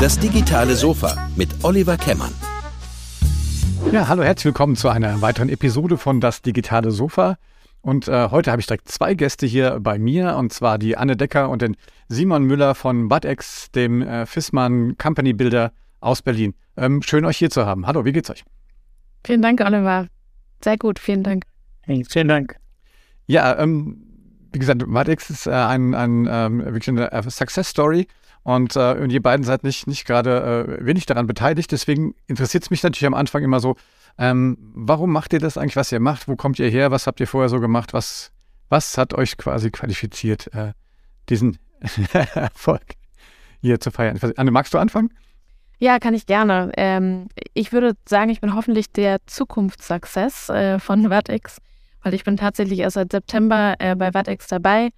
Das digitale Sofa mit Oliver Kemmern. Ja, hallo, herzlich willkommen zu einer weiteren Episode von Das digitale Sofa. Und äh, heute habe ich direkt zwei Gäste hier bei mir, und zwar die Anne Decker und den Simon Müller von BudX, dem äh, Fissmann Company Builder aus Berlin. Ähm, schön, euch hier zu haben. Hallo, wie geht's euch? Vielen Dank, Oliver. Sehr gut, vielen Dank. Hey, vielen Dank. Ja, ähm, wie gesagt, BudX ist äh, ein, ein ähm, wirklich eine äh, Success Story. Und, äh, und ihr beiden seid nicht, nicht gerade äh, wenig daran beteiligt. Deswegen interessiert es mich natürlich am Anfang immer so, ähm, warum macht ihr das eigentlich, was ihr macht? Wo kommt ihr her? Was habt ihr vorher so gemacht? Was, was hat euch quasi qualifiziert, äh, diesen Erfolg hier zu feiern? Anne, magst du anfangen? Ja, kann ich gerne. Ähm, ich würde sagen, ich bin hoffentlich der Zukunftssuccess äh, von Vertex, weil ich bin tatsächlich erst seit September äh, bei Vertex dabei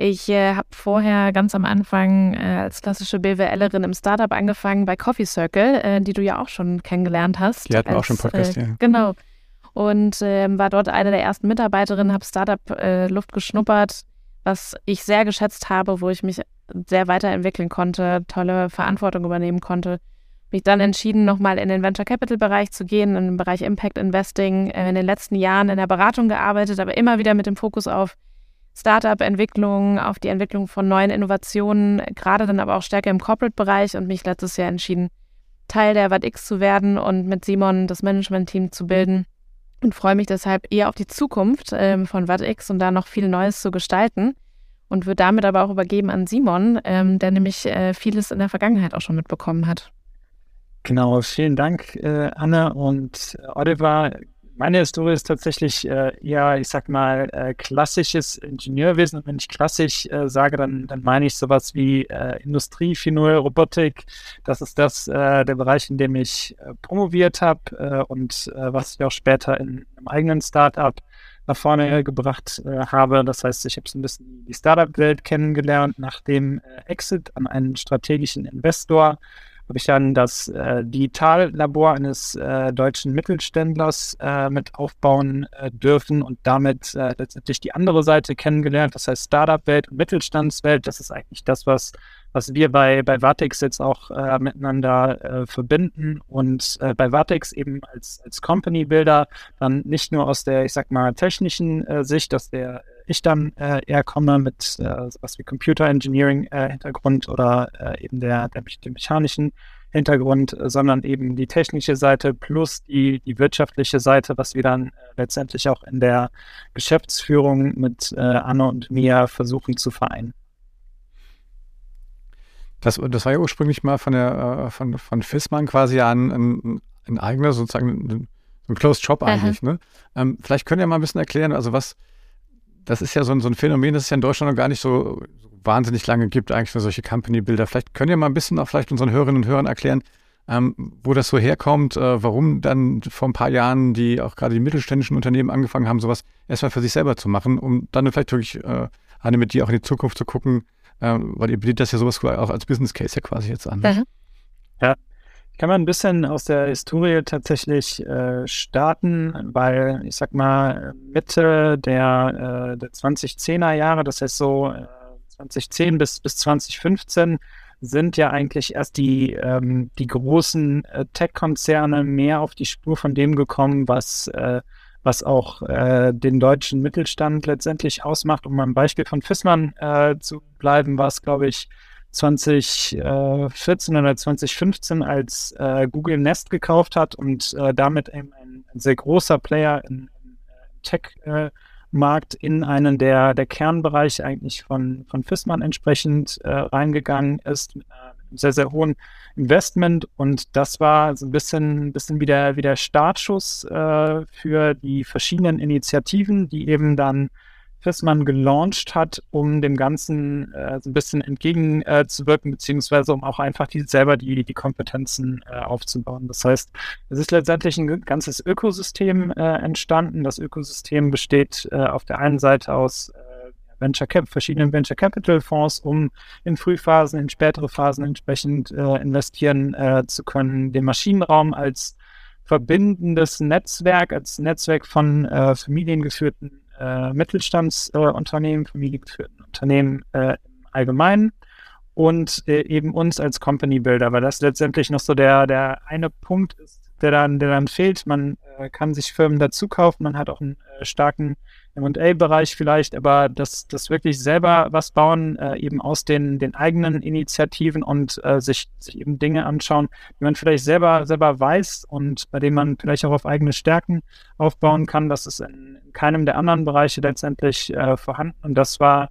ich äh, habe vorher ganz am Anfang äh, als klassische BWLerin im Startup angefangen bei Coffee Circle, äh, die du ja auch schon kennengelernt hast. Die hatten als, auch schon Podcast, äh, ja. Genau. Und ähm, war dort eine der ersten Mitarbeiterinnen, habe Startup-Luft äh, geschnuppert, was ich sehr geschätzt habe, wo ich mich sehr weiterentwickeln konnte, tolle Verantwortung übernehmen konnte. Mich dann entschieden, nochmal in den Venture Capital-Bereich zu gehen, in den Bereich Impact Investing, äh, in den letzten Jahren in der Beratung gearbeitet, aber immer wieder mit dem Fokus auf Startup-Entwicklung, auf die Entwicklung von neuen Innovationen, gerade dann aber auch stärker im Corporate-Bereich und mich letztes Jahr entschieden, Teil der WADX zu werden und mit Simon das Management-Team zu bilden. Und freue mich deshalb eher auf die Zukunft ähm, von WADX und da noch viel Neues zu gestalten. Und würde damit aber auch übergeben an Simon, ähm, der nämlich äh, vieles in der Vergangenheit auch schon mitbekommen hat. Genau, vielen Dank, äh, Anne und Oliver. Meine Historie ist tatsächlich äh, eher, ich sag mal, äh, klassisches Ingenieurwesen. Und wenn ich klassisch äh, sage, dann, dann meine ich sowas wie äh, Industrie, Finul, Robotik. Das ist das, äh, der Bereich, in dem ich promoviert habe und was ich auch später in einem eigenen Startup nach vorne gebracht habe. Das heißt, ich habe so ein bisschen die Startup-Welt kennengelernt nach dem Exit an einen strategischen Investor habe ich dann das äh, Digitallabor eines äh, deutschen Mittelständlers äh, mit aufbauen äh, dürfen und damit äh, letztendlich die andere Seite kennengelernt, das heißt Startup-Welt und Mittelstandswelt. Das ist eigentlich das, was, was wir bei, bei Vatex jetzt auch äh, miteinander verbinden und bei Vatex eben als, als Company-Builder dann nicht nur aus der, ich sag mal, technischen Sicht, aus der ich dann äh, eher komme mit äh, sowas wie Computer Engineering äh, Hintergrund oder äh, eben der, der, dem mechanischen Hintergrund, sondern eben die technische Seite plus die, die wirtschaftliche Seite, was wir dann äh, letztendlich auch in der Geschäftsführung mit äh, Anne und mir versuchen zu vereinen. Das, das war ja ursprünglich mal von der äh, von, von Fissmann quasi ein, ein, ein eigener, sozusagen ein, ein Closed Shop eigentlich. Ne? Ähm, vielleicht könnt ihr mal ein bisschen erklären, also was, das ist ja so ein, so ein Phänomen, das es ja in Deutschland noch gar nicht so wahnsinnig lange gibt, eigentlich für solche Company-Bilder. Vielleicht könnt ihr mal ein bisschen auch vielleicht unseren Hörerinnen und Hörern erklären, ähm, wo das so herkommt, äh, warum dann vor ein paar Jahren die auch gerade die mittelständischen Unternehmen angefangen haben, sowas erstmal für sich selber zu machen, um dann vielleicht wirklich äh, eine mit dir auch in die Zukunft zu gucken, äh, weil ihr bedient das ja sowas auch als Business Case ja quasi jetzt an. Ne? Ja, kann man ein bisschen aus der Historie tatsächlich äh, starten, weil ich sag mal, Mitte der, äh, der 2010er Jahre, das heißt so äh, 2010 bis, bis 2015, sind ja eigentlich erst die, ähm, die großen äh, Tech-Konzerne mehr auf die Spur von dem gekommen, was, äh, was auch äh, den deutschen Mittelstand letztendlich ausmacht. Um ein Beispiel von Fissmann zu bleiben, war es, glaube ich, 2014 oder 2015, als äh, Google Nest gekauft hat und äh, damit ein, ein, sehr großer Player im, äh, Tech-Markt in einen der, der Kernbereiche eigentlich von, von Fissmann entsprechend äh, reingegangen ist, mit einem sehr, sehr hohen Investment. Und das war so ein bisschen, bisschen wie, der, wie der Startschuss äh, für die verschiedenen Initiativen, die eben dann Fissmann gelauncht hat, um dem Ganzen äh, so ein bisschen entgegenzuwirken, äh, beziehungsweise um auch einfach die, selber die, die Kompetenzen äh, aufzubauen. Das heißt, es ist letztendlich ein ganzes Ökosystem äh, entstanden. Das Ökosystem besteht äh, auf der einen Seite aus äh, Venture Cap, verschiedenen Venture Capital Fonds, um in Frühphasen, in spätere Phasen entsprechend investieren zu können, den Maschinenraum als verbindendes Netzwerk, als Netzwerk von familiengeführten äh, Mittelstandsunternehmen, äh, familiengeführten Unternehmen äh, im Allgemeinen und äh, eben uns als Company Builder, weil das letztendlich noch so der, der eine Punkt ist, der dann, der dann fehlt. Man äh, kann sich Firmen dazu kaufen, man hat auch einen äh, starken MA-Bereich vielleicht, aber das, das wirklich selber was bauen, äh, eben aus den, den eigenen Initiativen und äh, sich, sich eben Dinge anschauen, die man vielleicht selber, selber weiß und bei denen man vielleicht auch auf eigene Stärken aufbauen kann. Das ist in, in keinem der anderen Bereiche letztendlich äh, vorhanden. Und das war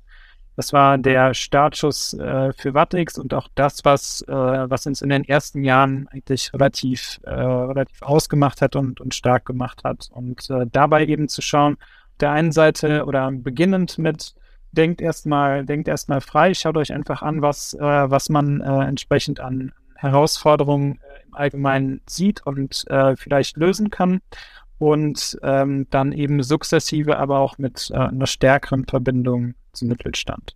das war der Startschuss äh, für Wattix und auch das, was, äh, was uns in den ersten Jahren eigentlich relativ, äh, relativ ausgemacht hat und, und stark gemacht hat. Und äh, dabei eben zu schauen, auf der einen Seite oder beginnend mit denkt erstmal, denkt erstmal frei, schaut euch einfach an, was, äh, was man äh, entsprechend an Herausforderungen im Allgemeinen sieht und vielleicht lösen kann und ähm, dann eben sukzessive, aber auch mit äh, einer stärkeren Verbindung zum Mittelstand.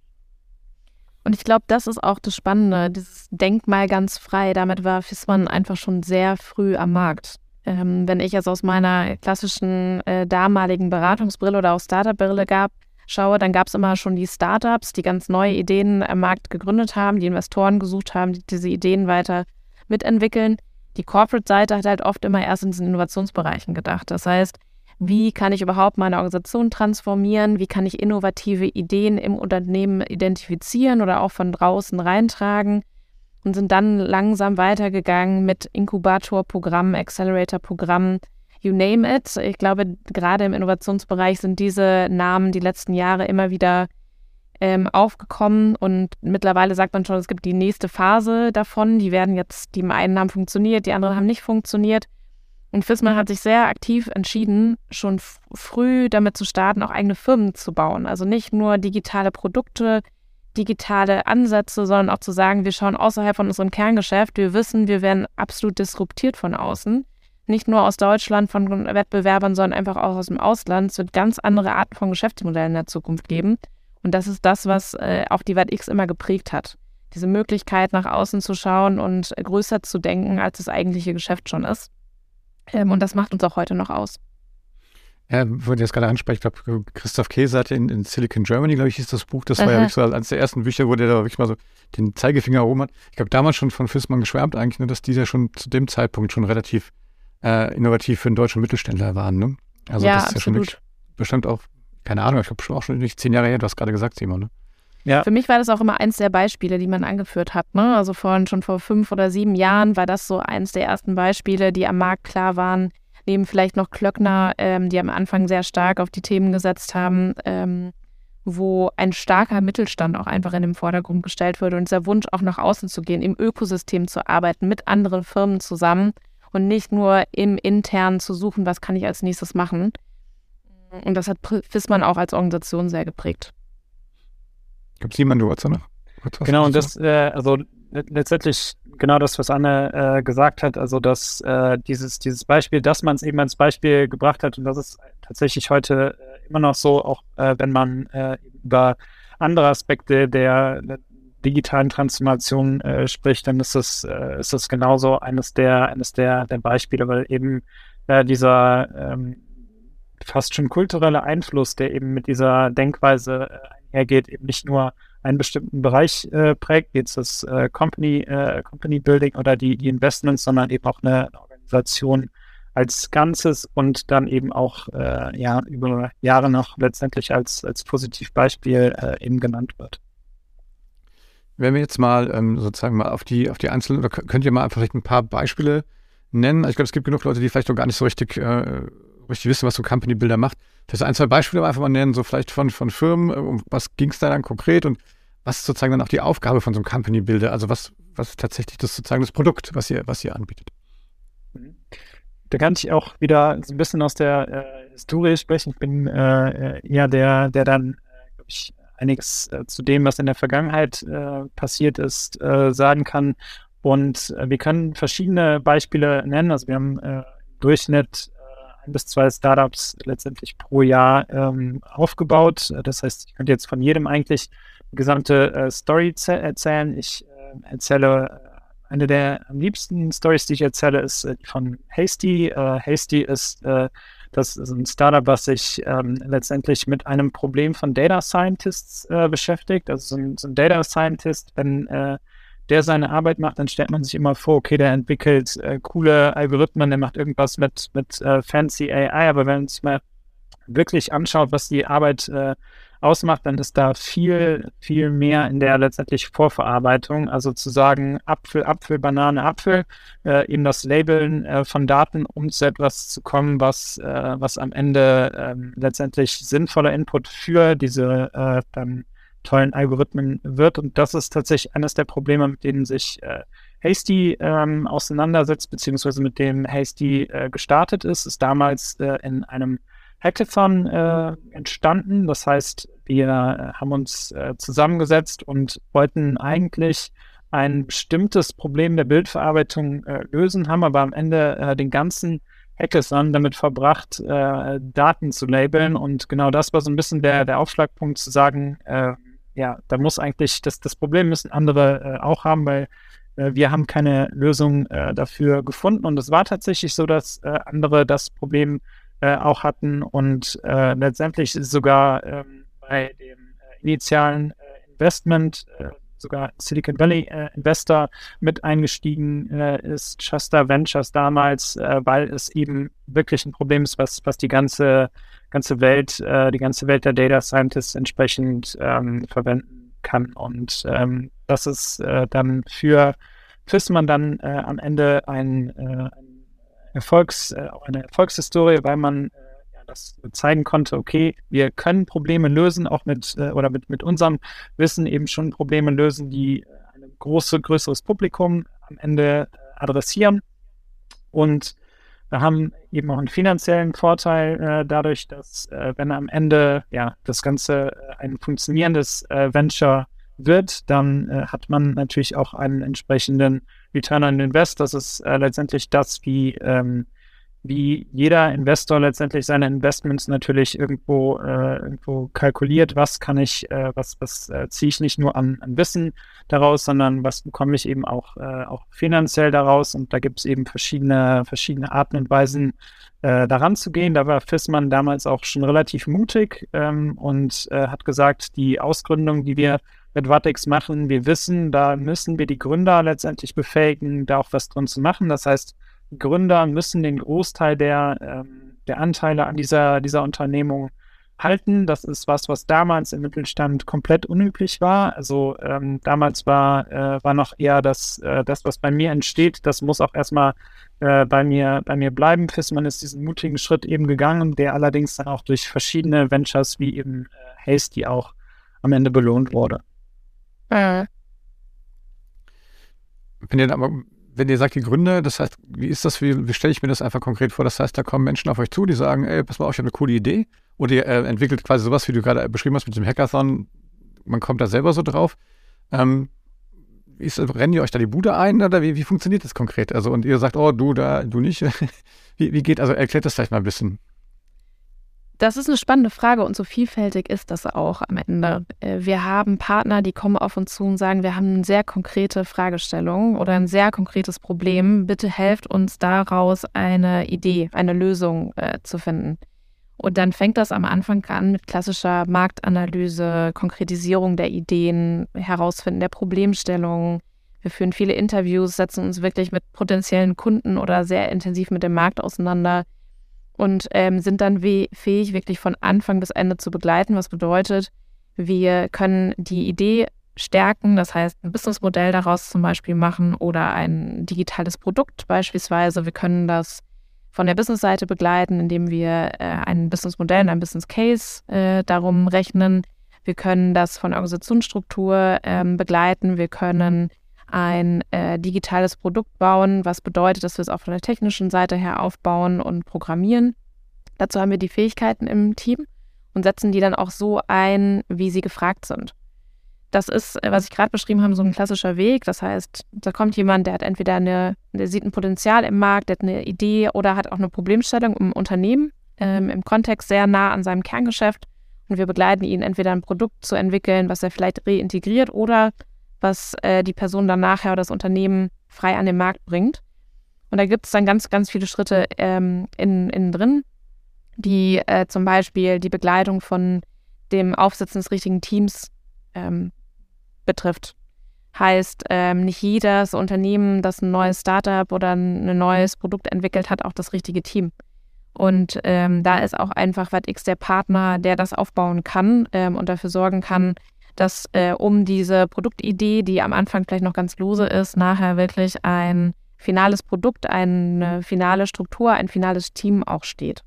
Und ich glaube, das ist auch das Spannende, dieses Denkmal ganz frei. Damit war Fissmann einfach schon sehr früh am Markt. Ähm, wenn ich jetzt aus meiner klassischen äh, damaligen Beratungsbrille oder auch Startup-Brille gab, schaue, dann gab es immer schon die Startups, die ganz neue Ideen am Markt gegründet haben, die Investoren gesucht haben, die diese Ideen weiter mitentwickeln. Die Corporate-Seite hat halt oft immer erst in diesen Innovationsbereichen gedacht. Das heißt, wie kann ich überhaupt meine Organisation transformieren? Wie kann ich innovative Ideen im Unternehmen identifizieren oder auch von draußen reintragen? Und sind dann langsam weitergegangen mit Inkubatorprogrammen, Accelerator-Programmen, you name it. Ich glaube, gerade im Innovationsbereich sind diese Namen die letzten Jahre immer wieder ähm, aufgekommen und mittlerweile sagt man schon, es gibt die nächste Phase davon. Die werden jetzt, die einen haben funktioniert, die anderen haben nicht funktioniert. Und Fissmann hat sich sehr aktiv entschieden, schon früh damit zu starten, auch eigene Firmen zu bauen. Also nicht nur digitale Produkte, digitale Ansätze, sondern auch zu sagen, wir schauen außerhalb von unserem Kerngeschäft. Wir wissen, wir werden absolut disruptiert von außen. Nicht nur aus Deutschland von Wettbewerbern, sondern einfach auch aus dem Ausland. Es wird ganz andere Arten von Geschäftsmodellen in der Zukunft geben. Und das ist das, was äh, auch die WattX immer geprägt hat. Diese Möglichkeit, nach außen zu schauen und größer zu denken, als das eigentliche Geschäft schon ist. Ähm, und das macht uns auch heute noch aus. Ja, würde jetzt gerade ansprechen, ich glaube, Christoph Käse hatte in, in, Silicon Germany, glaube ich, hieß das Buch. Das war Aha. ja wirklich so eines der ersten Bücher, wo der da wirklich mal so den Zeigefinger erhoben hat. Ich glaube, damals schon von Fissmann geschwärmt eigentlich, ne, dass die ja schon zu dem Zeitpunkt schon relativ äh, innovativ für einen deutschen Mittelständler waren. Ne? Also ja, das ist absolut. ja schon wirklich bestimmt auch, keine Ahnung, ich glaube schon auch schon nicht zehn Jahre her, du hast gerade gesagt, Simon, ne? Ja. Für mich war das auch immer eins der Beispiele, die man angeführt hat. Ne? Also vor, schon vor fünf oder sieben Jahren war das so eins der ersten Beispiele, die am Markt klar waren. Neben vielleicht noch Klöckner, ähm, die am Anfang sehr stark auf die Themen gesetzt haben, ähm, wo ein starker Mittelstand auch einfach in den Vordergrund gestellt wurde und dieser Wunsch auch nach außen zu gehen, im Ökosystem zu arbeiten, mit anderen Firmen zusammen und nicht nur im Internen zu suchen, was kann ich als nächstes machen. Und das hat Fissmann auch als Organisation sehr geprägt. Gibt es jemanden, du noch? Genau, und das, äh, also letztendlich genau das, was Anne äh, gesagt hat, also dass äh, dieses, dieses Beispiel, dass man es eben als Beispiel gebracht hat und das ist tatsächlich heute äh, immer noch so, auch äh, wenn man äh, über andere Aspekte der, der digitalen Transformation äh, spricht, dann ist das, äh, ist das genauso eines der, eines der, der Beispiele, weil eben äh, dieser ähm, fast schon kulturelle Einfluss, der eben mit dieser Denkweise äh, hergeht, eben nicht nur einen bestimmten Bereich äh, prägt, jetzt das äh, Company, äh, Company Building oder die, die Investments, sondern eben auch eine, Organisation als Ganzes und dann eben auch äh, ja, über Jahre noch letztendlich als, als Positivbeispiel äh, eben genannt wird. Wenn wir jetzt mal ähm, sozusagen mal auf die, auf die einzelnen, oder könnt ihr mal einfach ein paar Beispiele nennen? Ich glaube, es gibt genug Leute, die vielleicht noch gar nicht so richtig äh, richtig wissen, was so Company Builder macht. Vielleicht ein, zwei Beispiele einfach mal nennen, so vielleicht von, von Firmen, äh, um was ging es da dann konkret und was ist sozusagen dann auch die Aufgabe von so einem Company Builder? Also was, was ist tatsächlich das sozusagen das Produkt, was ihr, was ihr anbietet? Da kann ich auch wieder so ein bisschen aus der äh, Historie sprechen. Ich bin äh, eher der, der dann, äh, glaube ich, einiges äh, zu dem, was in der Vergangenheit äh, passiert ist, äh, sagen kann. Und wir können verschiedene Beispiele nennen. Also wir haben im Durchschnitt ein bis zwei Startups letztendlich pro Jahr ähm, aufgebaut. Das heißt, ich könnte jetzt von jedem eigentlich eine gesamte äh, Story erzählen. Ich äh, erzähle äh, eine der am liebsten Stories, die ich erzähle, ist äh, die von Hasty. Äh, Hasty ist äh, Das ist ein Startup, was sich ähm, letztendlich mit einem Problem von Data Scientists äh, beschäftigt. Also so ein, so ein, Data Scientist, wenn äh, der seine Arbeit macht, dann stellt man sich immer vor, okay, der entwickelt äh, coole Algorithmen, der macht irgendwas mit, mit äh, fancy AI, aber wenn man sich mal wirklich anschaut, was die Arbeit äh, ausmacht, dann ist da viel, viel mehr in der letztendlich Vorverarbeitung. Also zu sagen, Apfel, Apfel, Banane, Apfel, äh, eben das Labeln äh, von Daten, um zu etwas zu kommen, was, äh, was am Ende ähm, letztendlich sinnvoller Input für diese äh, dann tollen Algorithmen wird. Und das ist tatsächlich eines der Probleme, mit denen sich äh, Hasty ähm, auseinandersetzt, beziehungsweise mit dem Hasty äh, gestartet ist, ist damals äh, in einem Hackathon äh, entstanden. Das heißt, wir äh, haben uns äh, zusammengesetzt und wollten eigentlich ein bestimmtes Problem der Bildverarbeitung äh, lösen, haben aber am Ende äh, den ganzen Hackathon damit verbracht, äh, Daten zu labeln. Und genau das war so ein bisschen der, der Aufschlagpunkt zu sagen, ja, da muss eigentlich, das, das Problem müssen andere auch haben, weil wir haben keine Lösung dafür gefunden. Und es war tatsächlich so, dass andere das Problem äh, auch hatten und äh, letztendlich sogar ähm, bei dem äh, initialen äh, Investment äh, sogar Silicon Valley äh, Investor mit eingestiegen ist, Shasta Ventures damals, weil es eben wirklich ein Problem ist, was, was die ganze, ganze Welt, die ganze Welt der Data Scientists entsprechend ähm, verwenden kann. Und ähm, das ist dann für FISMAN dann am Ende ein, ein Erfolgs, äh, eine Erfolgshistorie, weil man äh, das zeigen konnte, okay, wir können Probleme lösen, auch mit äh, oder mit, mit unserem Wissen eben schon Probleme lösen, die ein große, größeres Publikum am Ende adressieren. Und wir haben eben auch einen finanziellen Vorteil äh, dadurch, dass äh, wenn am Ende ja das Ganze äh, ein funktionierendes äh, Venture wird, dann äh, hat man natürlich auch einen entsprechenden Return on Invest. Das ist äh, letztendlich das, wie, ähm, wie jeder Investor letztendlich seine Investments natürlich irgendwo, äh, irgendwo kalkuliert. Was kann ich, äh, was, was äh, ziehe ich nicht nur an, an Wissen daraus, sondern was bekomme ich eben auch, äh, auch finanziell daraus. Und da gibt es eben verschiedene, verschiedene Arten und Weisen, äh, daran zu gehen. Da war Fissmann damals auch schon relativ mutig ähm, und äh, hat gesagt, die Ausgründung, die wir mit Vatex machen. Wir wissen, da müssen wir die Gründer letztendlich befähigen, da auch was drin zu machen. Das heißt, Gründer müssen den Großteil der, ähm, der Anteile an dieser, dieser Unternehmung halten. Das ist was, was damals im Mittelstand komplett unüblich war. Also ähm, damals war, äh, war noch eher das, äh, das, was bei mir entsteht, das muss auch erstmal äh, bei, mir, bei mir bleiben. Fissmann ist diesen mutigen Schritt eben gegangen, der allerdings dann auch durch verschiedene Ventures wie eben äh, Hasty auch am Ende belohnt wurde. Äh. Wenn ihr aber, wenn ihr sagt, die Gründe, das heißt, wie ist das, wie, wie stelle ich mir das einfach konkret vor? Das heißt, da kommen Menschen auf euch zu, die sagen, ey, pass mal auf, ich habe eine coole Idee. Oder ihr äh, entwickelt quasi sowas, wie du gerade beschrieben hast mit dem Hackathon. Man kommt da selber so drauf. Ähm, ist, rennen ihr euch da die Bude ein oder wie, wie funktioniert das konkret? Also, und ihr sagt, oh, du da, du nicht. wie, wie geht, also erklärt das vielleicht mal ein bisschen. Das ist eine spannende Frage und so vielfältig ist das auch am Ende. Äh, wir haben Partner, die kommen auf uns zu und sagen, wir haben eine sehr konkrete Fragestellung oder ein sehr konkretes Problem. Bitte helft uns daraus eine Idee, eine Lösung äh, zu finden. Und dann fängt das am Anfang an mit klassischer Marktanalyse, Konkretisierung der Ideen, Herausfinden der Problemstellungen. Wir führen viele Interviews, setzen uns wirklich mit potenziellen Kunden oder sehr intensiv mit dem Markt auseinander und ähm, sind dann fähig, wirklich von Anfang bis Ende zu begleiten. Was bedeutet, wir können die Idee stärken, das heißt ein Businessmodell daraus zum Beispiel machen oder ein digitales Produkt beispielsweise. Wir können das von der Businessseite begleiten, indem wir äh, ein Businessmodell und ein Business Case äh, darum rechnen. Wir können das von Organisationsstruktur ähm, begleiten. Wir können ein äh, digitales Produkt bauen, was bedeutet, dass wir es auch von der technischen Seite her aufbauen und programmieren. Dazu haben wir die Fähigkeiten im Team und setzen die dann auch so ein, wie sie gefragt sind. Das ist, äh, was ich gerade beschrieben habe, so ein klassischer Weg. Das heißt, da kommt jemand, der hat entweder eine, der sieht ein Potenzial im Markt, der hat eine Idee oder hat auch eine Problemstellung im Unternehmen, ähm, im Kontext sehr nah an seinem Kerngeschäft. Und wir begleiten ihn, entweder ein Produkt zu entwickeln, was er vielleicht reintegriert oder was äh, die Person dann nachher oder das Unternehmen frei an den Markt bringt. Und da gibt es dann ganz, ganz viele Schritte ähm, innen, innen drin. die äh, zum Beispiel die Begleitung von dem Aufsetzen des richtigen Teams ähm, betrifft. Heißt, ähm, nicht jedes Unternehmen, das ein neues Startup oder ein neues Produkt entwickelt, hat auch das richtige Team. Und ähm, da ist auch einfach WatX der Partner, der das aufbauen kann ähm, und dafür sorgen kann, dass äh, um diese Produktidee, die am Anfang vielleicht noch ganz lose ist, nachher wirklich ein finales Produkt, eine finale Struktur, ein finales Team auch steht.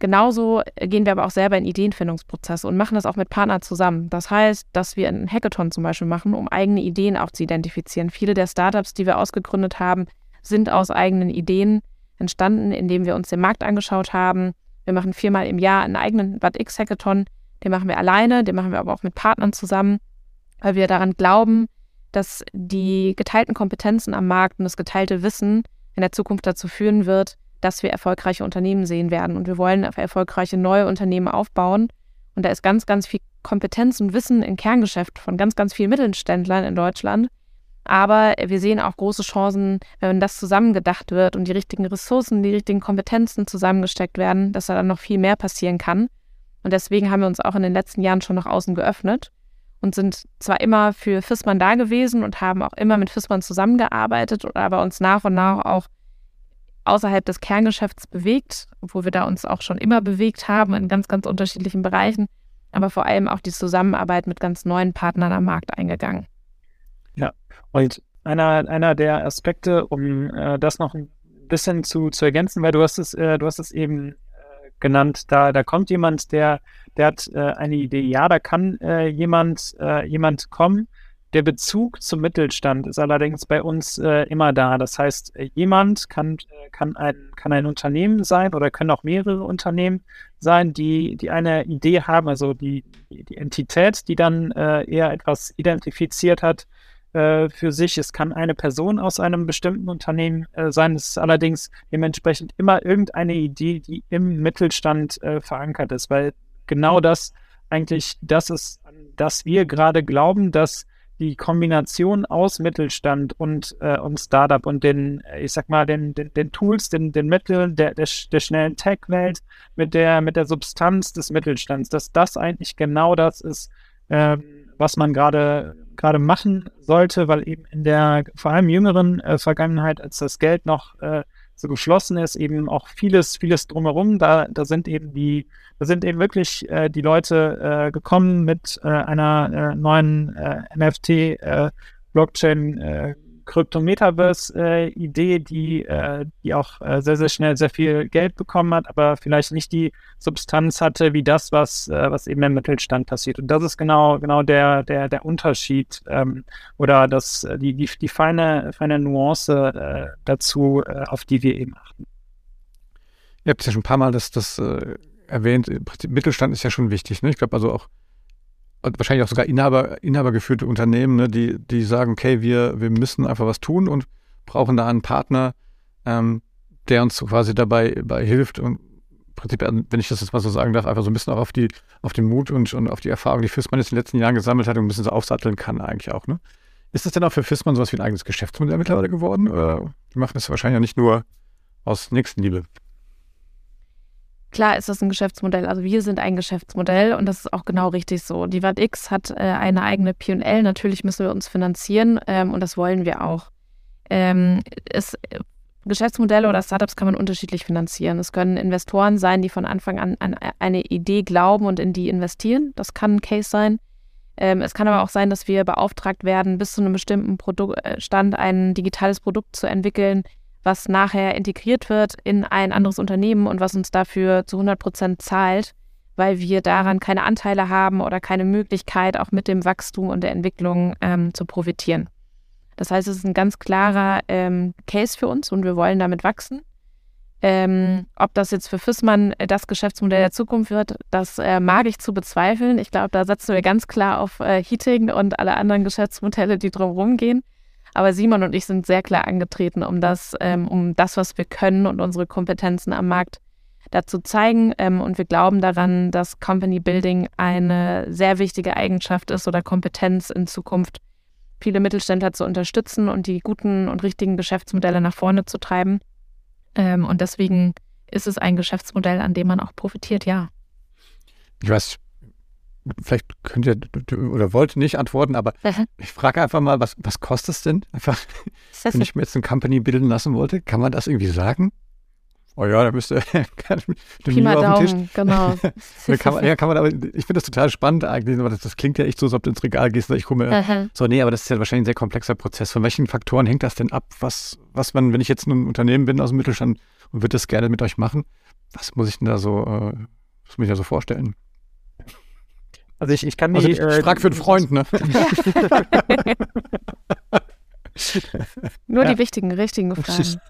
Genauso gehen wir aber auch selber in Ideenfindungsprozesse und machen das auch mit Partnern zusammen. Das heißt, dass wir einen Hackathon zum Beispiel machen, um eigene Ideen auch zu identifizieren. Viele der Startups, die wir ausgegründet haben, sind aus eigenen Ideen entstanden, indem wir uns den Markt angeschaut haben. Wir machen viermal im Jahr einen eigenen BAT-X Hackathon. Den machen wir alleine, den machen wir aber auch mit Partnern zusammen, weil wir daran glauben, dass die geteilten Kompetenzen am Markt und das geteilte Wissen in der Zukunft dazu führen wird, dass wir erfolgreiche Unternehmen sehen werden. Und wir wollen erfolgreiche neue Unternehmen aufbauen. Und da ist ganz, ganz viel Kompetenz und Wissen im Kerngeschäft von ganz, ganz vielen Mittelständlern in Deutschland. Aber wir sehen auch große Chancen, wenn das zusammengedacht wird und die richtigen Ressourcen, die richtigen Kompetenzen zusammengesteckt werden, dass da dann noch viel mehr passieren kann. Und deswegen haben wir uns auch in den letzten Jahren schon nach außen geöffnet und sind zwar immer für FISMAN da gewesen und haben auch immer mit FISMAN zusammengearbeitet, aber uns nach und nach auch außerhalb des Kerngeschäfts bewegt, obwohl wir da uns auch schon immer bewegt haben in ganz, ganz unterschiedlichen Bereichen, aber vor allem auch die Zusammenarbeit mit ganz neuen Partnern am Markt eingegangen. Ja, und einer, einer der Aspekte, um äh, das noch ein bisschen zu, zu ergänzen, weil du hast es, äh, du hast es eben genannt, da, da kommt jemand, der, der hat äh, eine Idee. Ja, da kann äh, jemand, äh, jemand kommen, der Bezug zum Mittelstand ist allerdings bei uns äh, immer da. Das heißt, äh, jemand kann, äh, kann, ein, kann ein Unternehmen sein oder können auch mehrere Unternehmen sein, die, die eine Idee haben, also die, die Entität, die dann eher etwas identifiziert hat äh, für sich. Es kann eine Person aus einem bestimmten Unternehmen äh, sein. Es ist allerdings dementsprechend immer irgendeine Idee, die im Mittelstand verankert ist, weil genau das eigentlich das ist, an das wir gerade glauben, dass die Kombination aus Mittelstand und, äh, und Startup und den, äh, ich sag mal, den, den, den Tools, den, den Mitteln der, der, der schnellen Tech-Welt mit der, mit der Substanz des Mittelstands, dass das eigentlich genau das ist, äh, was man gerade gerade machen sollte, weil eben in der vor allem jüngeren äh, Vergangenheit, als das Geld noch äh, so geschlossen ist, eben auch vieles, vieles drumherum. Da, da sind eben die, da sind eben wirklich äh, die Leute äh, gekommen mit äh, einer äh, neuen äh, Krypto-Metaverse-Idee, äh, die, äh, die auch äh, sehr, sehr schnell sehr viel Geld bekommen hat, aber vielleicht nicht die Substanz hatte, wie das, was, äh, was eben im Mittelstand passiert. Und das ist genau, genau der, der, der Unterschied ähm, oder das, äh, die, die, die feine, feine Nuance äh, dazu, auf die wir eben achten. Ihr habt ja schon ein paar Mal das, das äh, erwähnt. Mittelstand ist ja schon wichtig. Ne? Ich glaube also auch wahrscheinlich auch sogar Inhaber, inhabergeführte Unternehmen, ne, die, die sagen, okay, wir, wir müssen einfach was tun und brauchen da einen Partner, ähm, der uns quasi dabei, dabei hilft und Prinzip, wenn ich das jetzt mal so sagen darf, einfach so ein bisschen auch auf die, auf den Mut und, und auf die Erfahrung, die FISMAN jetzt in den letzten Jahren gesammelt hat und ein bisschen so aufsatteln kann eigentlich auch, ne? Ist das denn auch für FISMAN sowas wie ein eigenes Geschäftsmodell mittlerweile geworden? Oder die machen das wahrscheinlich ja nicht nur aus Nächstenliebe? Klar ist das ein Geschäftsmodell. Also wir sind ein Geschäftsmodell und das ist auch genau richtig so. Die WATX hat äh, eine eigene P&L. Natürlich müssen wir uns finanzieren ähm, und das wollen wir auch. Ähm, es, Geschäftsmodelle oder Startups kann man unterschiedlich finanzieren. Es können Investoren sein, die von Anfang an an eine Idee glauben und in die investieren. Das kann ein Case sein. Ähm, es kann aber auch sein, dass wir beauftragt werden, bis zu einem bestimmten Produkt, äh, Stand ein digitales Produkt zu entwickeln, was nachher integriert wird in ein anderes Unternehmen und was uns dafür zu 100 Prozent zahlt, weil wir daran keine Anteile haben oder keine Möglichkeit, auch mit dem Wachstum und der Entwicklung ähm, zu profitieren. Das heißt, es ist ein ganz klarer ähm, Case für uns und wir wollen damit wachsen. Ähm, ob das jetzt für Fissmann äh, das Geschäftsmodell der Zukunft wird, das äh, mag ich zu bezweifeln. Ich glaube, da setzen wir ganz klar auf äh, Heating und alle anderen Geschäftsmodelle, die drumherum gehen. Aber Simon und ich sind sehr klar angetreten, um das, ähm, um das, was wir können und unsere Kompetenzen am Markt dazu zeigen. Ähm, und wir glauben daran, dass Company Building eine sehr wichtige Eigenschaft ist oder Kompetenz in Zukunft, viele Mittelständler zu unterstützen und die guten und richtigen Geschäftsmodelle nach vorne zu treiben. Ähm, und deswegen ist es ein Geschäftsmodell, an dem man auch profitiert, ja. Ich weiß, vielleicht könnt ihr oder wollt nicht antworten, aber ich frage einfach mal, was, was kostet es denn? Einfach, wenn ich mir jetzt eine Company bilden lassen wollte, kann man das irgendwie sagen? Oh ja, da müsste Pi mal Daumen, genau. kann man, ja, kann man, aber ich finde das total spannend eigentlich. Das, das, klingt ja echt so, als ob du ins Regal gehst und ich komme. So, nee, aber das ist ja wahrscheinlich ein sehr komplexer Prozess. Von welchen Faktoren hängt das denn ab? Was, was man, wenn ich jetzt ein Unternehmen bin aus dem Mittelstand und würde das gerne mit euch machen, was muss ich denn da so, äh, was muss ich da so vorstellen? Also ich, ich kann also ich, äh, frage für einen Freund, ne? Nur ja. die wichtigen, richtigen Fragen.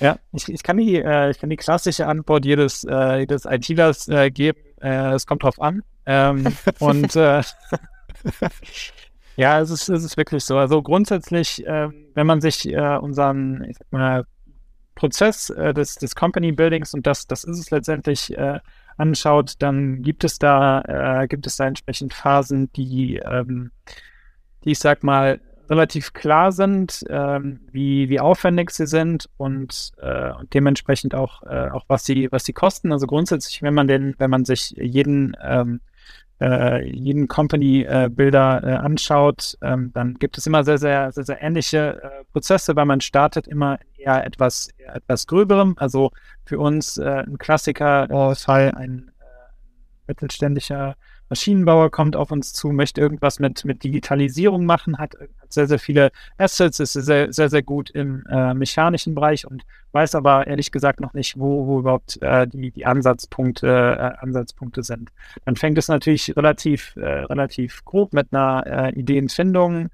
Ja, ich, ich, kann die, äh, ich kann die klassische Antwort jedes, äh, jedes ITlers äh, geben. Äh, es kommt drauf an. Ähm, und äh, ja, es ist, es ist wirklich so. Also grundsätzlich, ähm, wenn man sich äh, unseren, ich sag mal, Prozess des, des Company Buildings und das, das ist es letztendlich anschaut, dann gibt es da, gibt es da entsprechend Phasen, die, ähm, die ich sag mal, relativ klar sind, ähm, wie, wie aufwendig sie sind und, äh, und dementsprechend auch, äh, auch was sie, was sie kosten. Also grundsätzlich, wenn man den, wenn man sich jeden, ähm, äh, jeden Company-Builder äh, anschaut, ähm, dann gibt es immer sehr, sehr, sehr, sehr ähnliche äh, Prozesse, weil man startet immer eher etwas, eher etwas gröberem. Also für uns äh, ein Klassiker-Fall, ein mittelständischer Maschinenbauer kommt auf uns zu, möchte irgendwas mit, mit Digitalisierung machen, hat, hat sehr, sehr viele Assets, ist sehr, sehr, sehr gut im äh, mechanischen Bereich und weiß aber ehrlich gesagt noch nicht, wo, wo überhaupt äh, die, die Ansatzpunkte, äh, Ansatzpunkte sind. Dann fängt es natürlich relativ, äh, relativ grob mit einer äh, Ideenfindung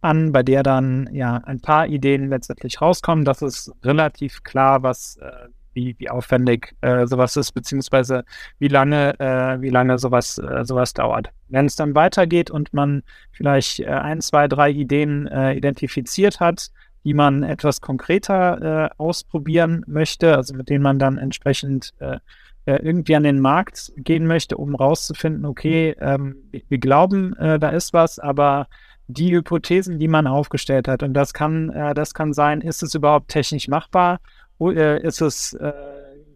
an, bei der dann ja ein paar Ideen letztendlich rauskommen. Das ist relativ klar, was äh, wie, wie aufwendig äh, sowas ist, beziehungsweise wie lange, äh, wie lange sowas, äh, sowas dauert. Wenn es dann weitergeht und man vielleicht äh, ein, zwei, drei Ideen äh, identifiziert hat, die man etwas konkreter äh, ausprobieren möchte, also mit denen man dann entsprechend äh, irgendwie an den Markt gehen möchte, um rauszufinden, okay, ähm, wir glauben, da ist was, aber die Hypothesen, die man aufgestellt hat, und das kann, äh, das kann sein, ist es überhaupt technisch machbar ist es, äh,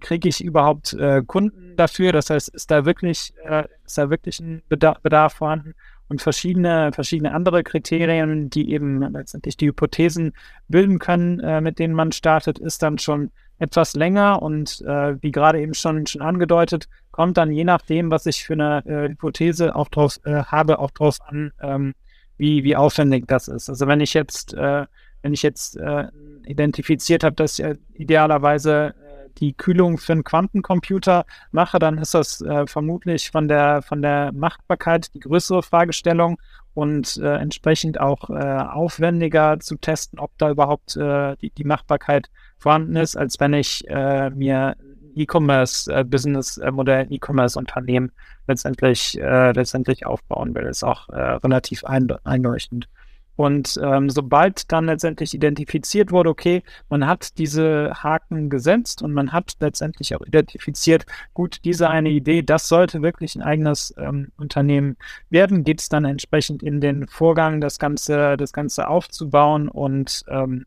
kriege ich überhaupt äh, Kunden dafür? Das heißt, ist da wirklich, äh, ist da wirklich ein Bedarf, Bedarf vorhanden? Und verschiedene, verschiedene andere Kriterien, die eben letztendlich die Hypothesen bilden können, äh, mit denen man startet, ist dann schon etwas länger und äh, wie gerade eben schon, schon angedeutet, kommt dann je nachdem, was ich für eine äh, Hypothese auch draus äh, habe, auch draus an, ähm, wie, wie aufwendig das ist. Also wenn ich jetzt äh, wenn ich jetzt äh, identifiziert habe, dass ich idealerweise äh, die Kühlung für einen Quantencomputer mache, dann ist das äh, vermutlich von der, von der Machbarkeit die größere Fragestellung und äh, entsprechend auch äh, aufwendiger zu testen, ob da überhaupt äh, die, die Machbarkeit vorhanden ist, als wenn ich mir E-Commerce-Business-Modell, E-Commerce-Unternehmen letztendlich, letztendlich aufbauen will. Ist auch relativ einleuchtend. Und ähm, sobald dann letztendlich identifiziert wurde, okay, man hat diese Haken gesetzt und man hat letztendlich auch identifiziert, gut, diese eine Idee, das sollte wirklich ein eigenes ähm, Unternehmen werden, geht es dann entsprechend in den Vorgang, das Ganze, das Ganze aufzubauen und ähm,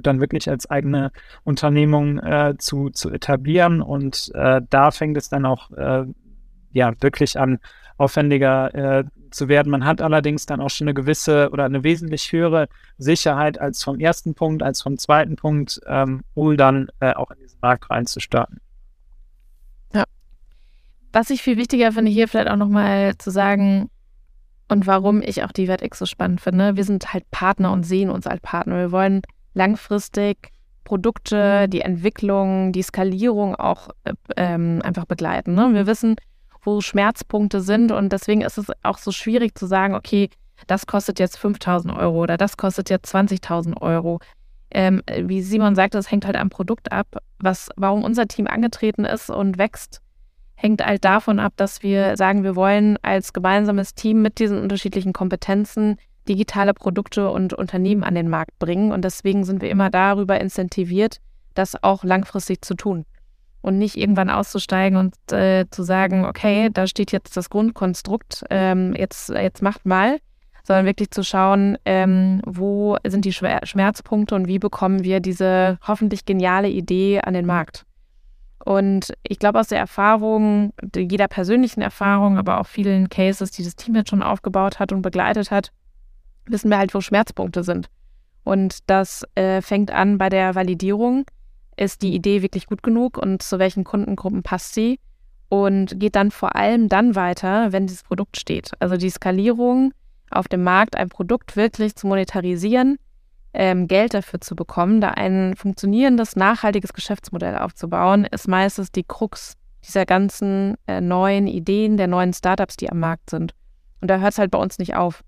dann wirklich als eigene Unternehmung äh, zu, zu etablieren. Und äh, da fängt es dann auch äh, ja wirklich an, aufwendiger äh, zu werden. Man hat allerdings dann auch schon eine gewisse oder eine wesentlich höhere Sicherheit als vom ersten Punkt, als vom zweiten Punkt, ähm, um dann äh, auch in diesen Markt reinzustarten. Ja. Was ich viel wichtiger finde, hier vielleicht auch nochmal zu sagen, und warum ich auch die WertX so spannend finde. Wir sind halt Partner und sehen uns als Partner. Wir wollen langfristig Produkte, mhm. die Entwicklung, die Skalierung auch äh, ähm, einfach begleiten. Ne? Wir wissen, wo Schmerzpunkte sind. Und deswegen ist es auch so schwierig zu sagen, okay, das kostet jetzt 5000 Euro oder das kostet jetzt 20.000 Euro. Ähm, wie Simon sagte, das hängt halt am Produkt ab. Was, warum unser Team angetreten ist und wächst, hängt halt davon ab, dass wir sagen, wir wollen als gemeinsames Team mit diesen unterschiedlichen Kompetenzen digitale Produkte und Unternehmen an den Markt bringen. Und deswegen sind wir immer darüber incentiviert, das auch langfristig zu tun und nicht irgendwann auszusteigen und äh, zu sagen, okay, da steht jetzt das Grundkonstrukt, ähm, jetzt, jetzt macht mal, sondern wirklich zu schauen, ähm, wo sind die Schmerzpunkte und wie bekommen wir diese hoffentlich geniale Idee an den Markt. Und ich glaube, aus der Erfahrung, jeder persönlichen Erfahrung, aber auch vielen Cases, die das Team jetzt schon aufgebaut hat und begleitet hat, wissen wir halt, wo Schmerzpunkte sind. Und das äh, fängt an bei der Validierung. Ist die Idee wirklich gut genug und zu welchen Kundengruppen passt sie? Und geht dann vor allem dann weiter, wenn dieses Produkt steht. Also die Skalierung auf dem Markt ein Produkt wirklich zu monetarisieren, ähm, Geld dafür zu bekommen, da ein funktionierendes, nachhaltiges Geschäftsmodell aufzubauen, ist meistens die Krux dieser ganzen äh, neuen Ideen, der neuen Startups, die am Markt sind. Und da hört es halt bei uns nicht auf,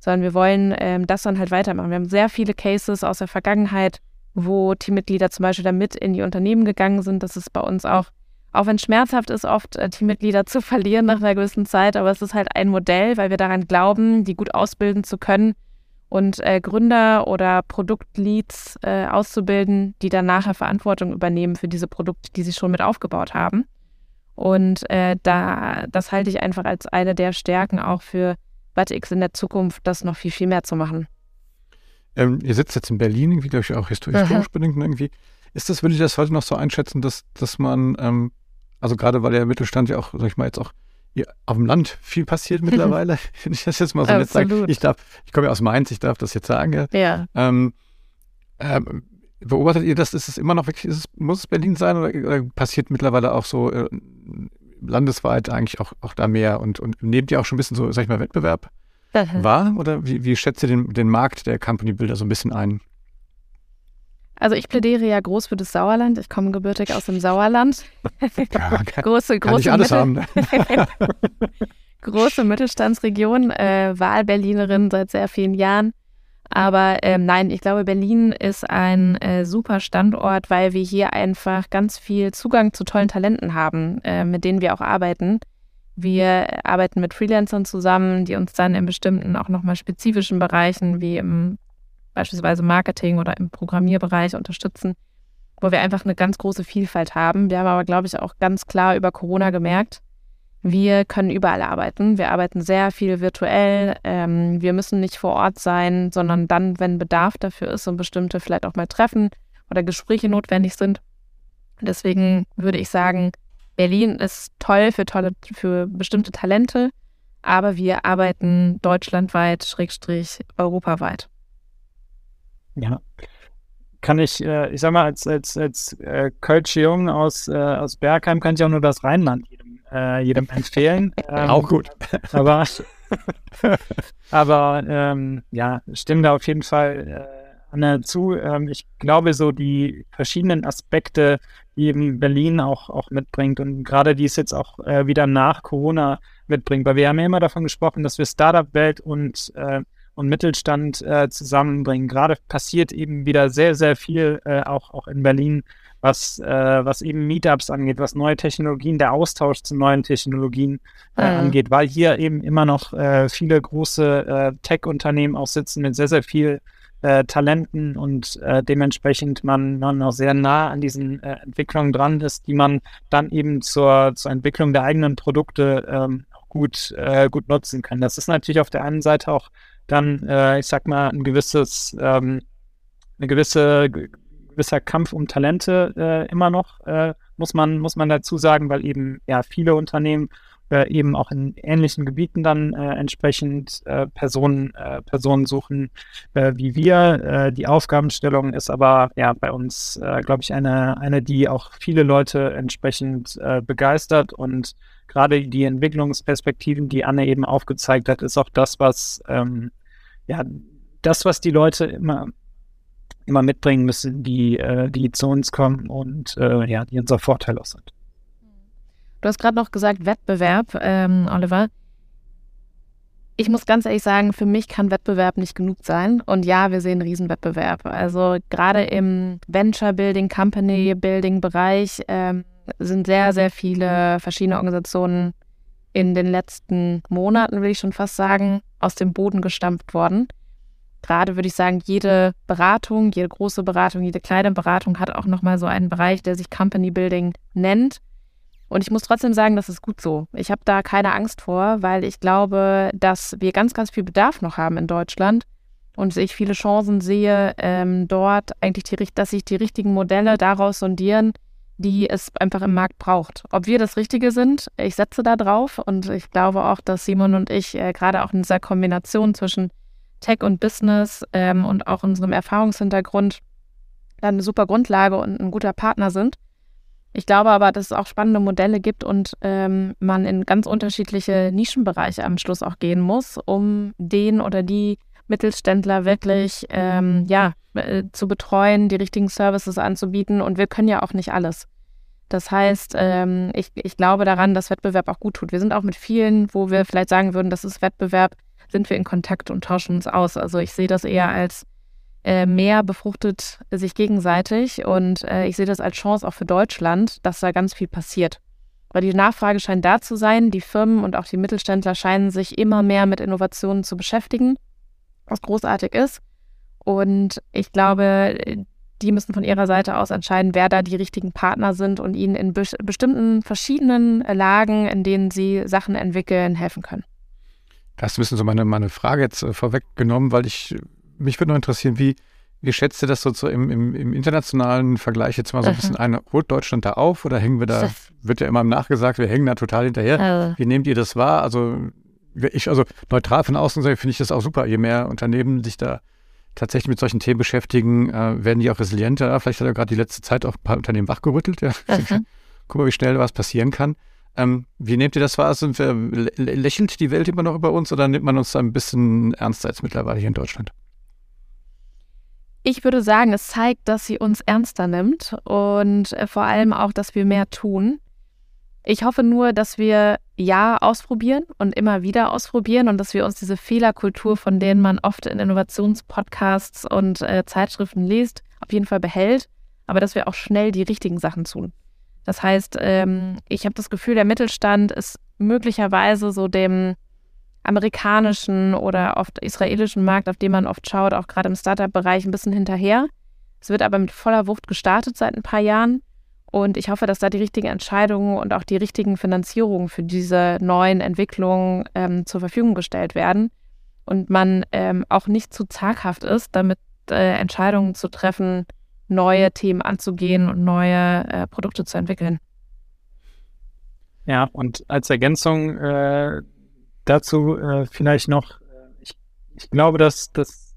sondern wir wollen ähm, das dann halt weitermachen. Wir haben sehr viele Cases aus der Vergangenheit, wo Teammitglieder zum Beispiel da mit in die Unternehmen gegangen sind. Das ist bei uns auch auch wenn es schmerzhaft ist, oft äh, Teammitglieder zu verlieren nach einer gewissen Zeit, aber es ist halt ein Modell, weil wir daran glauben, die gut ausbilden zu können und äh, Gründer oder Produktleads äh, auszubilden, die dann nachher Verantwortung übernehmen für diese Produkte, die sie schon mit aufgebaut haben. Und äh, da, das halte ich einfach als eine der Stärken auch für BatX in der Zukunft, das noch viel, viel mehr zu machen. Ähm, ihr sitzt jetzt in Berlin, irgendwie, glaube ich, auch historisch mhm. bedingt irgendwie. Ist das, würde ich das heute noch so einschätzen, dass, dass man ähm, also gerade weil der Mittelstand ja auch, sag ich mal, jetzt auch hier auf dem Land viel passiert mittlerweile, finde ich das jetzt mal so nett sagen. Ich darf, ich komme ja aus Mainz, ich darf das jetzt sagen. Ja. ja. Ähm, ähm, beobachtet ihr das? Ist es immer noch wirklich, es, muss es Berlin sein oder, oder passiert mittlerweile auch so äh, landesweit eigentlich auch, auch da mehr und, und nehmt ihr auch schon ein bisschen so, sag ich mal, Wettbewerb mhm. wahr? Oder wie, wie schätzt ihr den, den Markt der Company Builder so ein bisschen ein? Also ich plädiere ja groß für das Sauerland. Ich komme gebürtig aus dem Sauerland. Ja, große, große, alles Mittel haben, ne? große Mittelstandsregion, äh, Wahlberlinerin seit sehr vielen Jahren. Aber ähm, nein, ich glaube, Berlin ist ein äh, super Standort, weil wir hier einfach ganz viel Zugang zu tollen Talenten haben, äh, mit denen wir auch arbeiten. Wir arbeiten mit Freelancern zusammen, die uns dann in bestimmten auch nochmal spezifischen Bereichen wie im beispielsweise Marketing oder im Programmierbereich unterstützen, wo wir einfach eine ganz große Vielfalt haben. Wir haben aber, glaube ich, auch ganz klar über Corona gemerkt, wir können überall arbeiten. Wir arbeiten sehr viel virtuell. Ähm, wir müssen nicht vor Ort sein, sondern dann, wenn Bedarf dafür ist und bestimmte vielleicht auch mal Treffen oder Gespräche notwendig sind. Deswegen würde ich sagen, Berlin ist toll für tolle, für bestimmte Talente, aber wir arbeiten deutschlandweit, schrägstrich europaweit. Ja. Kann ich, äh, ich sag mal, als, als, als äh, Kölsche Jung aus, äh, aus Bergheim kann ich auch nur das Rheinland jedem, äh, jedem empfehlen. Ähm, auch gut. Aber, aber ähm, ja, stimme da auf jeden Fall Anna zu. Ähm, ich glaube, so die verschiedenen Aspekte, die eben Berlin auch, auch mitbringt und gerade die es jetzt auch äh, wieder nach Corona mitbringt, weil wir haben ja immer davon gesprochen, dass wir Startup-Welt und äh, und Mittelstand äh, zusammenbringen. Gerade passiert eben wieder sehr, sehr viel, äh, auch, auch in Berlin, was, äh, was eben Meetups angeht, was neue Technologien, der Austausch zu neuen Technologien äh, mhm. angeht, weil hier eben immer noch viele große Tech-Unternehmen auch sitzen mit sehr, sehr viel Talenten und dementsprechend man, man auch sehr nah an diesen Entwicklungen dran ist, die man dann eben zur, zur Entwicklung der eigenen Produkte ähm, gut, gut nutzen kann. Das ist natürlich auf der einen Seite auch dann, äh, ich sag mal, ein gewisses, ähm, eine gewisse, gewisser Kampf um Talente äh, immer noch, äh, muss man, muss man dazu sagen, weil eben ja viele Unternehmen äh, eben auch in ähnlichen Gebieten dann äh, entsprechend äh, Personen, Personen suchen wie wir. die Aufgabenstellung ist aber ja bei uns, glaube ich, eine, eine, die auch viele Leute entsprechend begeistert und gerade die Entwicklungsperspektiven, die Anne eben aufgezeigt hat, ist auch das, was ähm, ja, das, was die Leute immer, immer mitbringen müssen, die, äh, die zu uns kommen und äh, ja, die unser Vorteil auch sind. Du hast gerade noch gesagt Wettbewerb, ähm, Oliver. Ich muss ganz ehrlich sagen, für mich kann Wettbewerb nicht genug sein. Und ja, wir sehen einen Riesenwettbewerb. Also gerade im Venture Building, Company Building Bereich ähm, sind sehr, sehr viele verschiedene Organisationen in den letzten Monaten, will ich schon fast sagen, aus dem Boden gestampft worden. Gerade würde ich sagen, jede Beratung, jede große Beratung, jede kleine Beratung hat auch nochmal so einen Bereich, der sich Company Building nennt. Und ich muss trotzdem sagen, das ist gut so. Ich habe da keine Angst vor, weil ich glaube, dass wir ganz, ganz viel Bedarf noch haben in Deutschland und ich viele Chancen sehe, ähm, dort eigentlich, die, dass sich die richtigen Modelle daraus sondieren, die es einfach im Markt braucht. Ob wir das Richtige sind, ich setze da drauf und ich glaube auch, dass Simon und ich äh, gerade auch in dieser Kombination zwischen Tech und Business ähm, und auch unserem Erfahrungshintergrund dann eine super Grundlage und ein guter Partner sind. Ich glaube aber, dass es auch spannende Modelle gibt und ähm, man in ganz unterschiedliche Nischenbereiche am Schluss auch gehen muss, um den oder die Mittelständler wirklich ähm, ja, äh, zu betreuen, die richtigen Services anzubieten. Und wir können ja auch nicht alles. Das heißt, ähm, ich, ich glaube daran, dass Wettbewerb auch gut tut. Wir sind auch mit vielen, wo wir vielleicht sagen würden, das ist Wettbewerb, sind wir in Kontakt und tauschen uns aus. Also ich sehe das eher als äh, mehr befruchtet sich gegenseitig und äh, ich sehe das als Chance auch für Deutschland, dass da ganz viel passiert. Weil die Nachfrage scheint da zu sein, die Firmen und auch die Mittelständler scheinen sich immer mehr mit Innovationen zu beschäftigen, was großartig ist. Und ich glaube, die müssen von ihrer Seite aus entscheiden, wer da die richtigen Partner sind und ihnen in be bestimmten verschiedenen Lagen, in denen sie Sachen entwickeln, helfen können. Das ist ein bisschen so meine, meine Frage jetzt äh, vorweggenommen, weil ich mich würde nur interessieren, wie, wie schätzt ihr das so, im, im, im, internationalen Vergleich jetzt mal so ein bisschen ein? Holt Deutschland da auf oder hängen wir da, wird ja immer nachgesagt, wir hängen da total hinterher. Also. Wie nehmt ihr das wahr? Also, ich, also neutral von außen finde ich das auch super. Je mehr Unternehmen sich da tatsächlich mit solchen Themen beschäftigen, äh, werden die auch resilienter. Vielleicht hat er gerade die letzte Zeit auch ein paar Unternehmen wachgerüttelt. Ja. Guck mal, wie schnell was passieren kann. Ähm, wie nehmt ihr das wahr? Sind wir, lächelt die Welt immer noch über uns oder nimmt man uns da ein bisschen ernster als mittlerweile hier in Deutschland? Ich würde sagen, es zeigt, dass sie uns ernster nimmt und äh, vor allem auch, dass wir mehr tun. Ich hoffe nur, dass wir ja ausprobieren und immer wieder ausprobieren und dass wir uns diese Fehlerkultur, von denen man oft in Innovationspodcasts und äh, Zeitschriften liest, auf jeden Fall behält, aber dass wir auch schnell die richtigen Sachen tun. Das heißt, ähm, ich habe das Gefühl, der Mittelstand ist möglicherweise so dem amerikanischen oder oft israelischen Markt, auf den man oft schaut, auch gerade im Startup-Bereich, ein bisschen hinterher. Es wird aber mit voller Wucht gestartet seit ein paar Jahren. Und ich hoffe, dass da die richtigen Entscheidungen und auch die richtigen Finanzierungen für diese neuen Entwicklungen ähm, zur Verfügung gestellt werden und man ähm, auch nicht zu zaghaft ist, damit äh, Entscheidungen zu treffen, neue Themen anzugehen und neue äh, Produkte zu entwickeln. Ja, und als Ergänzung äh, dazu äh, vielleicht noch, äh, ich, ich glaube, dass, dass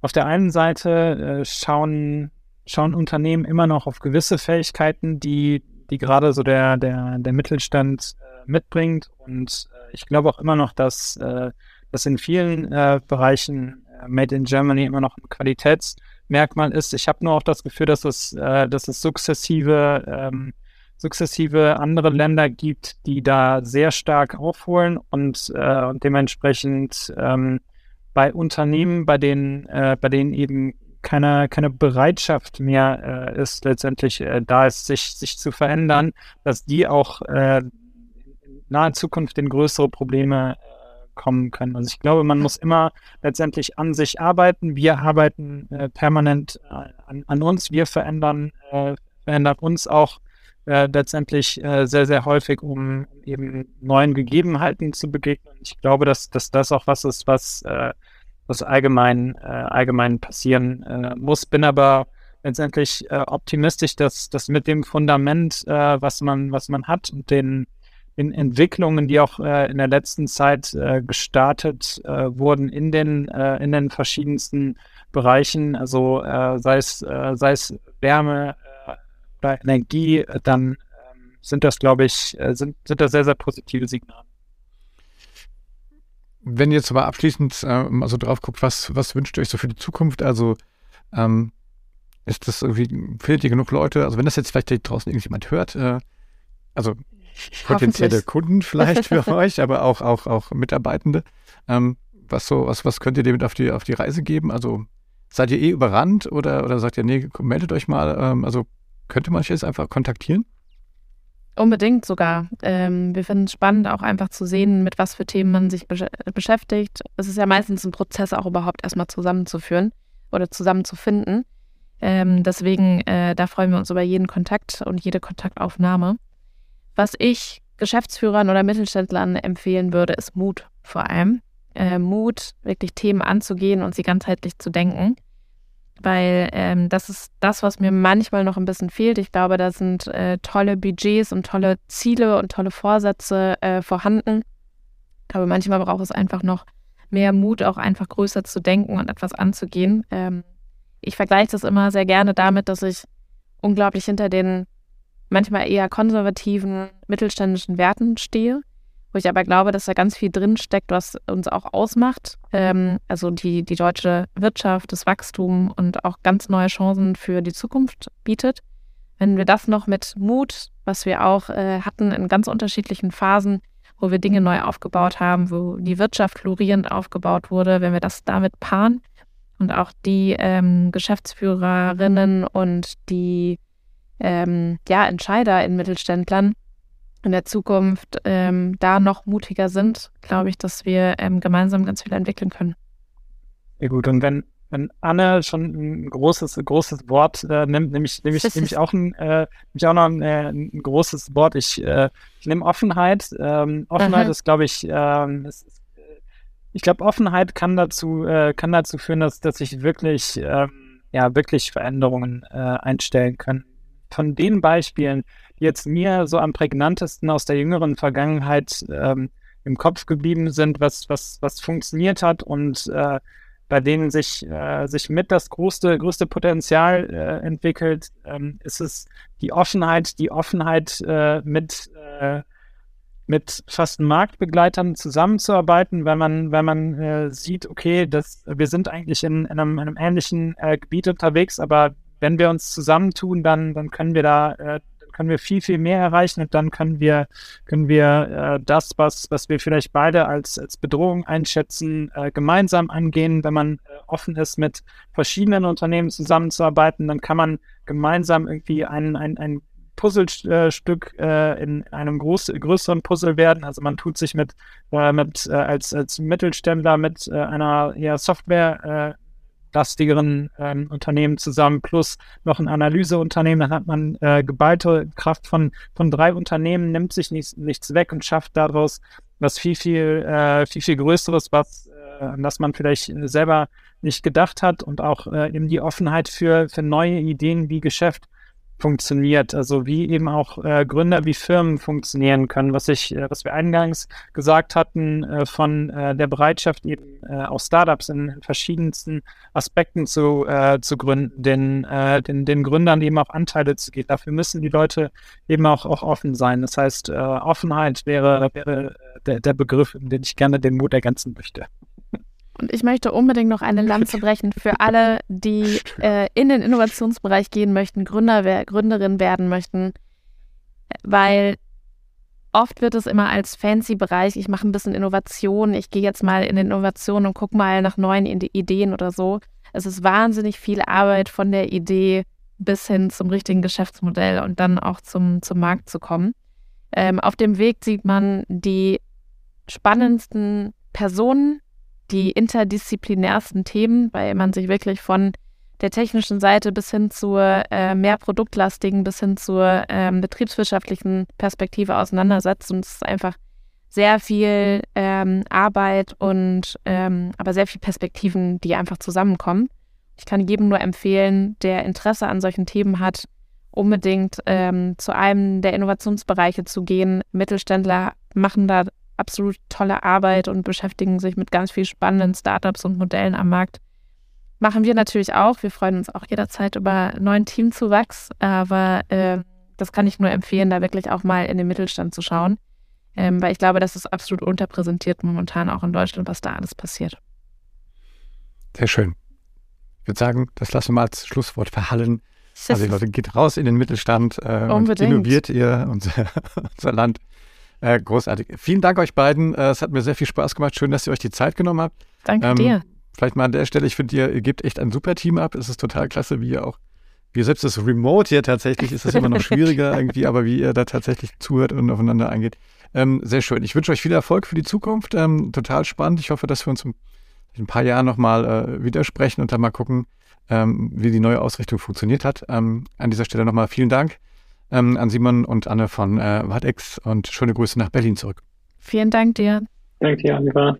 auf der einen Seite äh, schauen, schauen Unternehmen immer noch auf gewisse Fähigkeiten, die, die gerade so der, der, der Mittelstand äh, mitbringt. Und äh, ich glaube auch immer noch, dass, äh, dass in vielen Bereichen Made in Germany immer noch ein Qualitätsmerkmal ist. Ich habe nur auch das Gefühl, dass es, dass es sukzessive ähm, sukzessive andere Länder gibt, die da sehr stark aufholen und, äh, und dementsprechend ähm, bei Unternehmen, bei denen, äh, bei denen eben keine, keine Bereitschaft mehr äh, ist, letztendlich äh, da ist, sich, sich zu verändern, dass die auch äh, in naher Zukunft in größere Probleme äh, kommen können. Also ich glaube, man muss immer letztendlich an sich arbeiten. Wir arbeiten äh, permanent äh, an, an, uns. Wir verändern, äh, verändern uns auch äh, letztendlich äh, sehr, sehr häufig, um eben neuen Gegebenheiten zu begegnen. Ich glaube, dass, dass das auch was ist, was, äh, was allgemein, äh, allgemein passieren äh, muss. Bin aber letztendlich optimistisch, dass, dass mit dem Fundament, was, man, was man hat und den, den Entwicklungen, die auch in der letzten Zeit gestartet wurden in den, in den verschiedensten Bereichen, also sei es, sei es Wärme, oder Energie, dann ähm, sind das, glaube ich, äh, sind, sind das sehr, sehr positive Signale. Wenn ihr jetzt aber abschließend äh, mal so drauf guckt, was, was wünscht ihr euch so für die Zukunft? Also ähm, ist das irgendwie, findet ihr genug Leute? Also wenn das jetzt vielleicht draußen irgendjemand hört, äh, also potenzielle Kunden vielleicht für euch, aber auch, auch, auch Mitarbeitende. Ähm, was so, was, was könnt ihr dem auf die, auf die Reise geben? Also seid ihr eh überrannt oder, oder sagt ihr, nee, meldet euch mal? Ähm, also könnte man euch jetzt einfach kontaktieren? Unbedingt sogar. Ähm, wir finden es spannend, auch einfach zu sehen, mit was für Themen man sich besch beschäftigt. Es ist ja meistens ein Prozess, auch überhaupt erstmal zusammenzuführen oder zusammenzufinden. Ähm, deswegen, äh, da freuen wir uns über jeden Kontakt und jede Kontaktaufnahme. was ich Geschäftsführern oder Mittelständlern empfehlen würde, ist Mut vor allem. Äh, Mut, wirklich Themen anzugehen und sie ganzheitlich zu denken. Weil ähm, das ist das, was mir manchmal noch ein bisschen fehlt. Ich glaube, da sind äh, tolle Budgets und tolle Ziele und tolle Vorsätze äh, vorhanden. Aber manchmal braucht es einfach noch mehr Mut, auch einfach größer zu denken und etwas anzugehen. Ähm, ich vergleiche das immer sehr gerne damit, dass ich unglaublich hinter den manchmal eher konservativen mittelständischen Werten stehe, wo ich aber glaube, dass da ganz viel drin steckt, was uns auch ausmacht. Ähm, also die, die deutsche Wirtschaft, das Wachstum und auch ganz neue Chancen für die Zukunft bietet. Wenn wir das noch mit Mut, was wir auch äh, hatten in ganz unterschiedlichen Phasen, wo wir Dinge neu aufgebaut haben, wo die Wirtschaft florierend aufgebaut wurde, wenn wir das damit paaren und auch die ähm, Geschäftsführerinnen und die ähm, ja, Entscheider in Mittelständlern in der Zukunft ähm, da noch mutiger sind, glaube ich, dass wir ähm, gemeinsam ganz viel entwickeln können. Ja gut, und wenn, wenn Anne schon ein großes, großes Wort äh, nimmt, nehme ich, nehm ich, nehm ich, auch ein, äh, ich auch noch ein, äh, ein großes Wort. Ich, äh, ich nehme Offenheit. Ähm, Offenheit mhm. ist, glaube ich, ähm, ist, ich glaube, Offenheit kann dazu, äh, kann dazu führen, dass, dass sich wirklich, ähm, ja, wirklich Veränderungen äh, einstellen können von den Beispielen, die jetzt mir so am prägnantesten aus der jüngeren Vergangenheit ähm, im Kopf geblieben sind, was, was, was funktioniert hat und äh, bei denen sich, äh, sich mit das größte, größte Potenzial äh, entwickelt, ähm, ist es die Offenheit, die Offenheit äh, mit, äh, mit fast Marktbegleitern zusammenzuarbeiten, wenn man, wenn man äh, sieht, okay, das, wir sind eigentlich in, in, einem, in einem ähnlichen äh, Gebiet unterwegs, aber wenn wir uns zusammentun, dann, dann können wir da, äh, können wir viel, viel mehr erreichen und dann können wir, können wir äh, das, was, was wir vielleicht beide als, als Bedrohung einschätzen, äh, gemeinsam angehen. Wenn man äh, offen ist, mit verschiedenen Unternehmen zusammenzuarbeiten, dann kann man gemeinsam irgendwie ein, ein, ein Puzzlestück äh, in einem groß, größeren Puzzle werden. Also man tut sich mit, äh, mit äh, als, als Mittelständler mit einer ja, Software lastigeren ähm, Unternehmen zusammen plus noch ein Analyseunternehmen, dann hat man äh, geballte Kraft von, von drei Unternehmen, nimmt sich nichts, nichts weg und schafft daraus was viel, viel, äh, viel, viel Größeres, was, äh, an das man vielleicht selber nicht gedacht hat und auch äh, eben die Offenheit für, für neue Ideen wie Geschäft funktioniert, also wie eben auch äh, Gründer wie Firmen funktionieren können, was ich, äh, was wir eingangs gesagt hatten, äh, von äh, der Bereitschaft eben äh, auch Startups in, verschiedensten Aspekten zu, äh, zu gründen, den, den, den Gründern eben auch Anteile zu geben. Dafür müssen die Leute eben auch, auch offen sein. Das heißt, Offenheit wäre, wäre der, der Begriff, den ich gerne den Mut ergänzen möchte. Und ich möchte unbedingt noch eine Lanze brechen für alle, die äh, in den Innovationsbereich gehen möchten, Gründer, Gründerin werden möchten, weil oft wird es immer als fancy Bereich, ich mache ein bisschen Innovation, ich gehe jetzt mal in Innovation und gucke mal nach neuen Ideen oder so. Es ist wahnsinnig viel Arbeit von der Idee bis hin zum richtigen Geschäftsmodell und dann auch zum, zum Markt zu kommen. Ähm, auf dem Weg sieht man die spannendsten Personen, die interdisziplinärsten Themen, weil man sich wirklich von der technischen Seite bis hin zur äh, mehr produktlastigen, bis hin zur ähm, betriebswirtschaftlichen Perspektive auseinandersetzt. Und es ist einfach sehr viel ähm, Arbeit und ähm, aber sehr viel Perspektiven, die einfach zusammenkommen. Ich kann jedem nur empfehlen, der Interesse an solchen Themen hat, unbedingt ähm, zu einem der Innovationsbereiche zu gehen. Mittelständler machen da absolut tolle Arbeit und beschäftigen sich mit ganz viel spannenden Startups und Modellen am Markt. Machen wir natürlich auch. Wir freuen uns auch jederzeit über neuen Teamzuwachs, aber äh, das kann ich nur empfehlen, da wirklich auch mal in den Mittelstand zu schauen, ähm, weil ich glaube, das ist absolut unterpräsentiert momentan auch in Deutschland, was da alles passiert. Sehr schön. Ich würde sagen, das lassen wir mal als Schlusswort verhallen. Also Leute, geht raus in den Mittelstand äh, und innoviert ihr unser, unser Land. Äh, großartig. Vielen Dank euch beiden. Äh, es hat mir sehr viel Spaß gemacht. Schön, dass ihr euch die Zeit genommen habt. Danke ähm, dir. Vielleicht mal an der Stelle, ich finde, ihr, ihr gebt echt ein super Team ab. Es ist total klasse, wie ihr auch, wie ihr selbst das Remote hier tatsächlich, ist das immer noch schwieriger irgendwie, aber wie ihr da tatsächlich zuhört und aufeinander eingeht. Ähm, sehr schön. Ich wünsche euch viel Erfolg für die Zukunft. Ähm, total spannend. Ich hoffe, dass wir uns in ein paar Jahren nochmal äh, widersprechen und dann mal gucken, ähm, wie die neue Ausrichtung funktioniert hat. Ähm, an dieser Stelle nochmal vielen Dank ähm, an Simon und Anne von äh, Vadex und schöne Grüße nach Berlin zurück. Vielen Dank dir. Danke dir, Oliver.